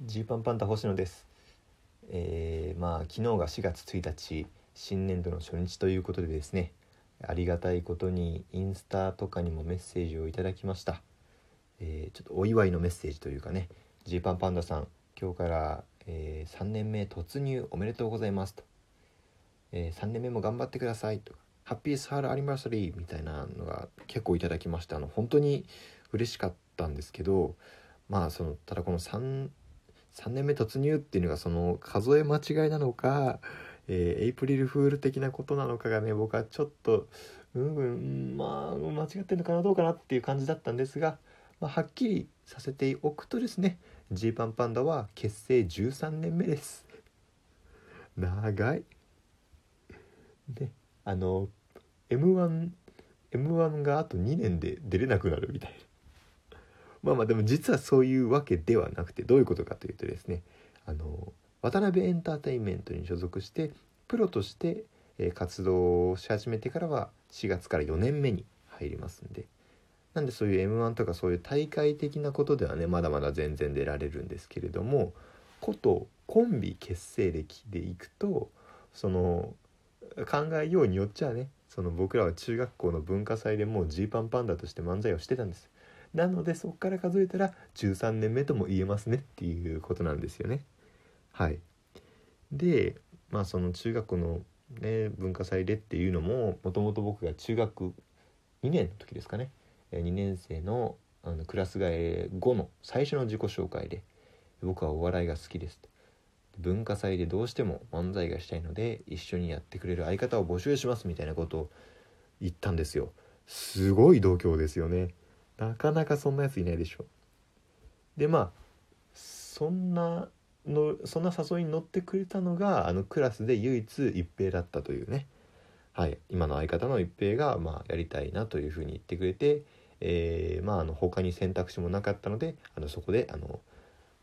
ジーパンパンダ星野です。えー、まあ昨日が4月1日新年度の初日ということでですねありがたいことにインスタとかにもメッセージをいただきました、えーちょっとお祝いのメッセージというかねジーパンパンダさん今日から、え3年目突入おめでとうございますと、え3年目も頑張ってくださいと。かハッピースハールアニバーサリーみたいなのが結構いただきましてあの本当に嬉しかったんですけどまあそのただこの3 3年目突入っていうのがその数え間違いなのか、えーエイプリルフール的なことなのかがね僕はちょっとうんうんまあ間違ってるのかなどうかなっていう感じだったんですが、まあ、はっきりさせておくとですねジーパンパンダは結成13年目です。長い。ねあの M1M1 M1 があと2年で出れなくなるみたいな。まあまあでも実はそういうわけではなくてどういうことかというとですねあの渡辺エンターテインメントに所属してプロとして活動をし始めてからは4月から4年目に入りますんでなんでそういう m 1とかそういう大会的なことではねまだまだ全然出られるんですけれどもことコンビ結成歴でいくとその考えようによっちゃねその僕らは中学校の文化祭でもうジーパンパンダとして漫才をしてたんです。なのでそこから数えたら13年目とも言えますねっていうことなんですよね。はい。でまあその中学のね文化祭でっていうのももともと僕が中学2年の時ですかね。2年生のあのクラス替え後の最初の自己紹介で僕はお笑いが好きです。と文化祭でどうしても漫才がしたいので一緒にやってくれる相方を募集しますみたいなことを言ったんですよ。すごい度胸ですよね。なかなかそんなやついないでしょでまあそんなのそんな誘いに乗ってくれたのがあのクラスで唯一一平だったというねはい今の相方の一平がまあやりたいなというふうに言ってくれてえーまああの他に選択肢もなかったのであのそこであの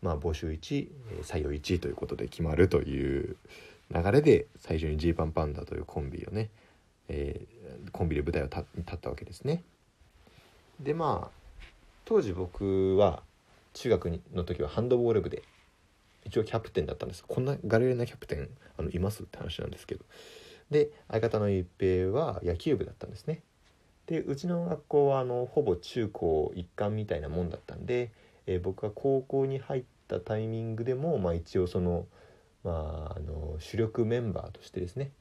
まあ募集1採用1ということで決まるという流れで最初にジーパンパンダというコンビをね、えーコンビで舞台を立ったわけですね。でまあ当時僕は中学の時はハンドボール部で一応キャプテンだったんです。こんなガレレなキャプテンあのいますって話なんですけど。で相方の一平は野球部だったんですね。でうちの学校はあのほぼ中高一貫みたいなもんだったんで、えー僕が高校に入ったタイミングでも、まあ、一応その,、まあ、あの主力メンバーとしてですね、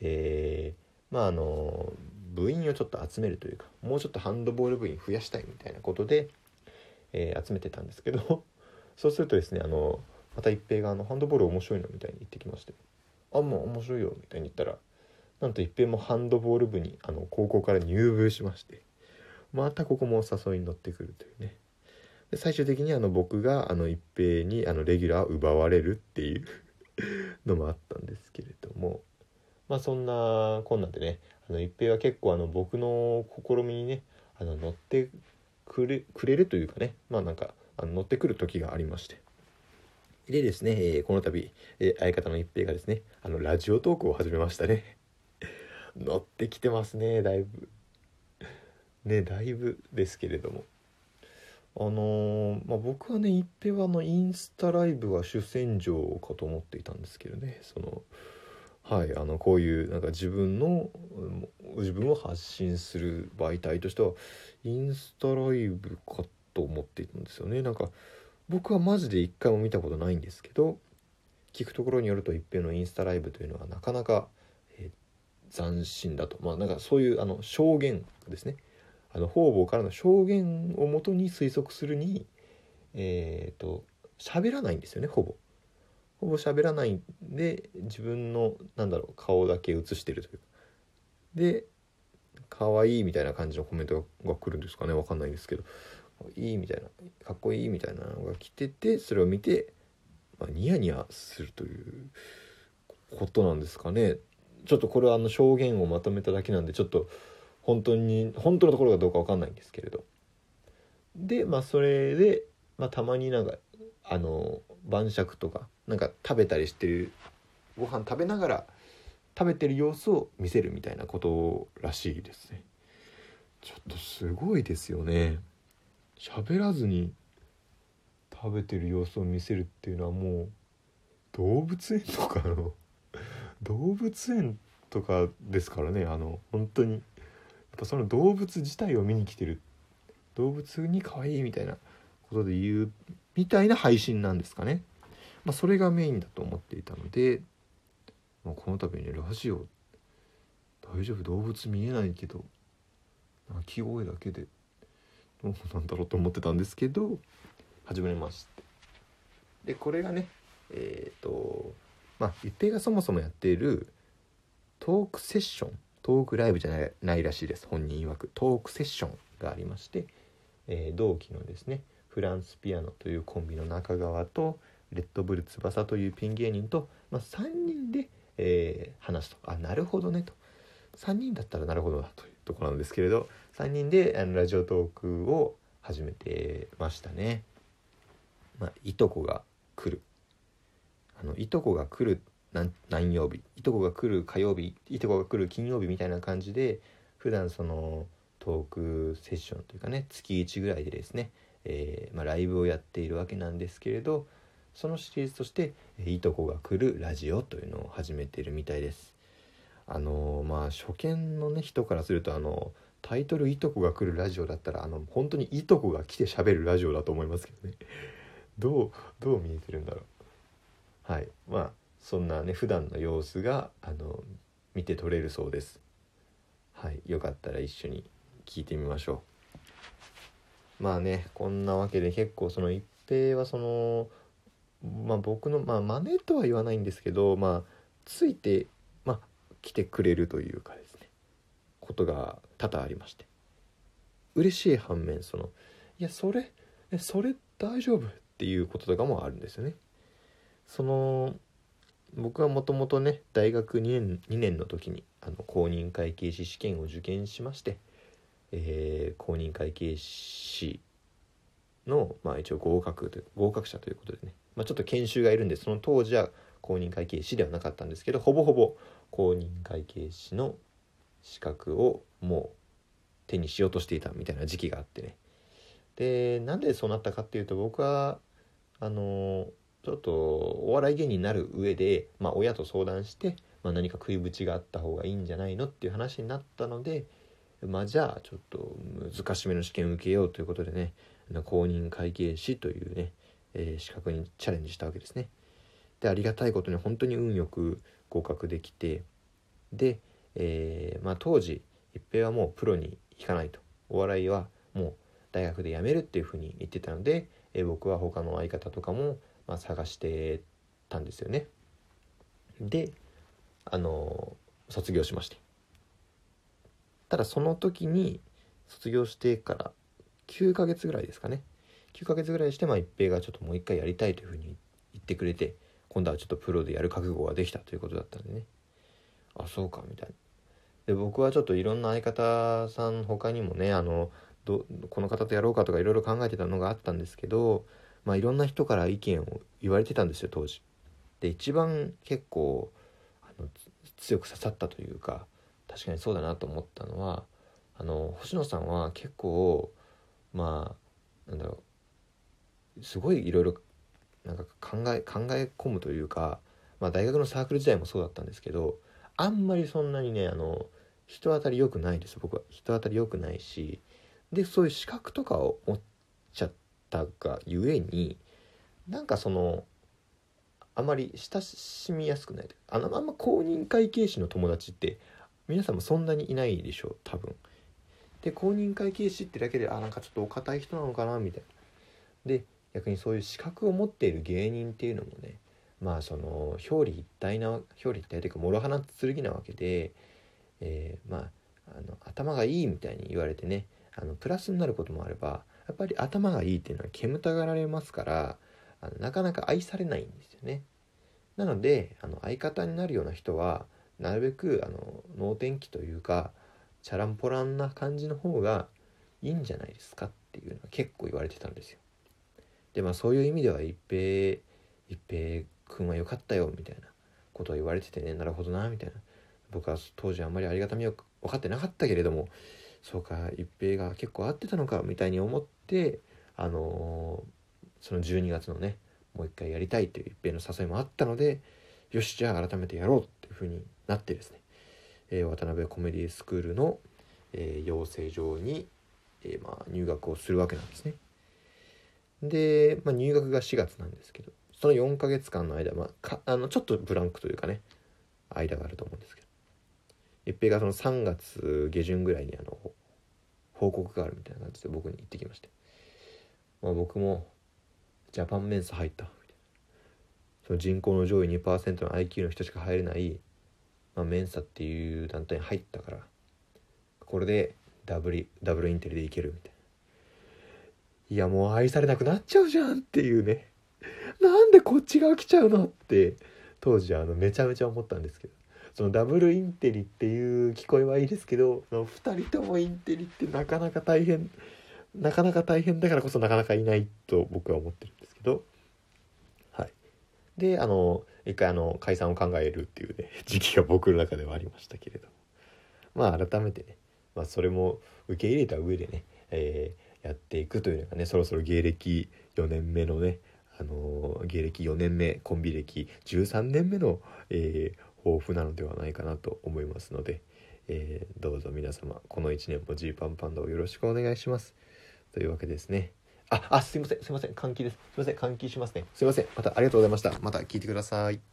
えーまああの部員をちょっと集めるというかもうちょっとハンドボール部員増やしたいみたいなことで、えー集めてたんですけど そうするとですねあのまた一平があの「ハンドボール面白いの?」みたいに言ってきまして「あもう面白いよ」みたいに言ったらなんと一平もハンドボール部にあの高校から入部しましてまたここも誘いに乗ってくるというねで最終的にあの僕があの一平にあのレギュラーを奪われるっていう のもあったんですけれどもまあそんなこんなんでねあの一平は結構あの僕の試みにねあの乗ってくれくれるというかねまあなんかあの乗ってくる時がありまして。でですね、えーこの度、えー相方の一平がですねあのラジオトークを始めましたね。乗ってきてますねだいぶ。ねだいぶですけれども。あのーまあ、僕はね一平はあのインスタライブは主戦場かと思っていたんですけどねそのはいあのこういうなんか自分の自分を発信する媒体としてはインスタライブかと思っていたんですよね。なんか僕はマジで一回も見たことないんですけど聞くところによると一平のインスタライブというのはなかなか、えー斬新だと。まあなんかそういうあの証言ですね。あの方々からの証言をもとに推測するにえっ、と喋らないんですよねほぼ。ほぼ喋らないんで自分のなんだろう顔だけ映してるというか。で可愛いみたいな感じのコメントが来るんですかね。わかんないんですけど。いいみたいな。かっこいいみたいなのが来ててそれを見て、まあ、ニヤニヤするということなんですかね。ちょっとこれはあの証言をまとめただけなんでちょっと本当に本当のところがどうかわかんないんですけれど。でまあそれで、まあ、たまになんかあの晩酌とかなんか食べたりしてるご飯食べながら食べてる様子を見せるみたいなことらしいですね。ちょっとすごいですよね。喋らずに食べてる様子を見せるっていうのはもう動物園とかの 動物園とかですからね。あの本当にやっぱその動物自体を見に来てる。動物に可愛いみたいなことで言うみたいな配信なんですかね。まあ、それがメインだと思っていたので、まあ、この度ねラジオ大丈夫？動物見えないけど鳴き声だけでどうなんだろうと思ってたんですけど始めまして。でこれがねえっ、ー、とまあ一平がそもそもやっているトークセッショントークライブじゃないらしいです本人曰く。トークセッションがありまして、えー、同期のですね。フランスピアノというコンビの中川とレッドブル翼というピン芸人と、まあ、3人で、えー、話すと。あなるほどねと。3人だったらなるほどだというところなんですけれど3人であのラジオトークを始めてましたね。まあ、いとこが来る。あのいとこが来る何曜日？いとこが来る火曜日？いとこが来る金曜日みたいな感じで普段そのトークセッションというかね月1ぐらいでですね、えー、まあ、ライブをやっているわけなんですけれどそのシリーズとして「いとこが来るラジオ」というのを始めているみたいです。あのー、まあ初見のね人からするとあのタイトル「いとこが来るラジオ」だったらあの本当にいとこが来て喋るラジオだと思いますけどね。どうどう見えてるんだろう。はい。まあそんなね普段の様子があの見て取れるそうです。はい。よかったら一緒に聞いてみましょう。まあねこんなわけで結構その一平はそのまあ僕のまあ真似とは言わないんですけどまあついてまあ来てくれるというかですね。ことが多々ありまして。嬉しい反面そのいやそれそれ大丈夫っていうこととかもあるんですよね。その僕はもともとね大学2年 ,2 年の時にあの公認会計士試験を受験しまして、えー、公認会計士の、まあ、一応合格と合格者ということでね、まあ、ちょっと研修がいるんでその当時は公認会計士ではなかったんですけどほぼほぼ公認会計士の資格をもう手にしようとしていたみたいな時期があってね。でなんでそうなったかっていうと僕はあのちょっとお笑い芸人になる上で、まあ、親と相談して、まあ、何か食いぶちがあった方がいいんじゃないのっていう話になったので、まあ、じゃあちょっと難しめの試験を受けようということでね公認会計士というね、えー、資格にチャレンジしたわけですね。でありがたいことに本当に運よく合格できてで、えー、まあ、当時一平はもうプロに行かないとお笑いはもう大学で辞めるっていうふうに言ってたので、えー、僕は他の相方とかもまあ、探してたんですよね。であの卒業しましてただその時に卒業してから9ヶ月ぐらいですかね9ヶ月ぐらいしてまあ一平がちょっともう一回やりたいというふうに言ってくれて今度はちょっとプロでやる覚悟ができたということだったんでねあそうかみたいなで僕はちょっといろんな相方さん他にもねあのどこの方とやろうかとかいろいろ考えてたのがあったんですけどまあ、いろんな人から意見を言われてたんですよ当時。で一番結構あの強く刺さったというか確かにそうだなと思ったのはあの星野さんは結構まあなんだろうすごいいろいろなんか考え考え込むというか、まあ、大学のサークル時代もそうだったんですけどあんまりそんなにねあの人当たり良くないです。僕は人当たり良くないしでそういう資格とかを持っちゃったがゆえになんかそのあまり親しみやすくないあのあんま公認会計士の友達って皆さんもそんなにいないでしょう多分。で公認会計士ってだけであなんかちょっとお堅い人なのかなみたいな。で逆にそういう資格を持っている芸人っていうのもねまあその表裏一体な表裏一体というか諸刃剣なわけで、えー、まああの頭がいいみたいに言われてねあのプラスになることもあればやっぱり頭がいいっていうのは煙たがられますからあのなかなか愛されないんですよね。なのであの相方になるような人はなるべくあの能天気というかチャランポランな感じの方がいいんじゃないですかっていうのは結構言われてたんですよ。でまあそういう意味では一平一平君は良かったよみたいなことを言われててねなるほどなみたいな僕は当時あんまりありがたみを分かってなかったけれどもそうか一平が結構合ってたのかみたいに思ってあのその12月のねもう一回やりたいという一平の誘いもあったのでよしじゃあ改めてやろうっていうふうになってですね、えー、渡辺コメディスクールの、えー、養成所に、えー、まあ、入学をするわけなんですね。で、まあ、入学が4月なんですけどその4ヶ月間の間、まあ、かあのちょっとブランクというかね間があると思うんですけど一平がその3月下旬ぐらいにあの報告があるみたいな感じで僕に言ってきまして、まあ、僕もジャパンメンス入ったみたいなその人口の上位2%の IQ の人しか入れない、まあ、メンサっていう団体に入ったからこれでダブルダブルインテリでいけるみたいな。いやもう愛されなくなっちゃうじゃんっていうね。なんでこっち側来ちゃうのって当時あのめちゃめちゃ思ったんですけど。そのダブルインテリっていう聞こえはいいですけどその2人ともインテリってなかなか大変なかなか大変だからこそなかなかいないと僕は思ってるんですけど。であの一回あの解散を考えるっていうね 時期が僕の中ではありましたけれどまあ改めてね、まあ、それも受け入れた上でね、えー、やっていくというのがねそろそろ芸歴4年目のねあの芸歴4年目コンビ歴13年目の、えー、豊富なのではないかなと思いますので、えー、どうぞ皆様この1年もジーパンパンダをよろしくお願いします。というわけですね。あ、あ、すいません、すいません、換気です。すいません、換気しますね。すいません、またありがとうございました。また聞いてください。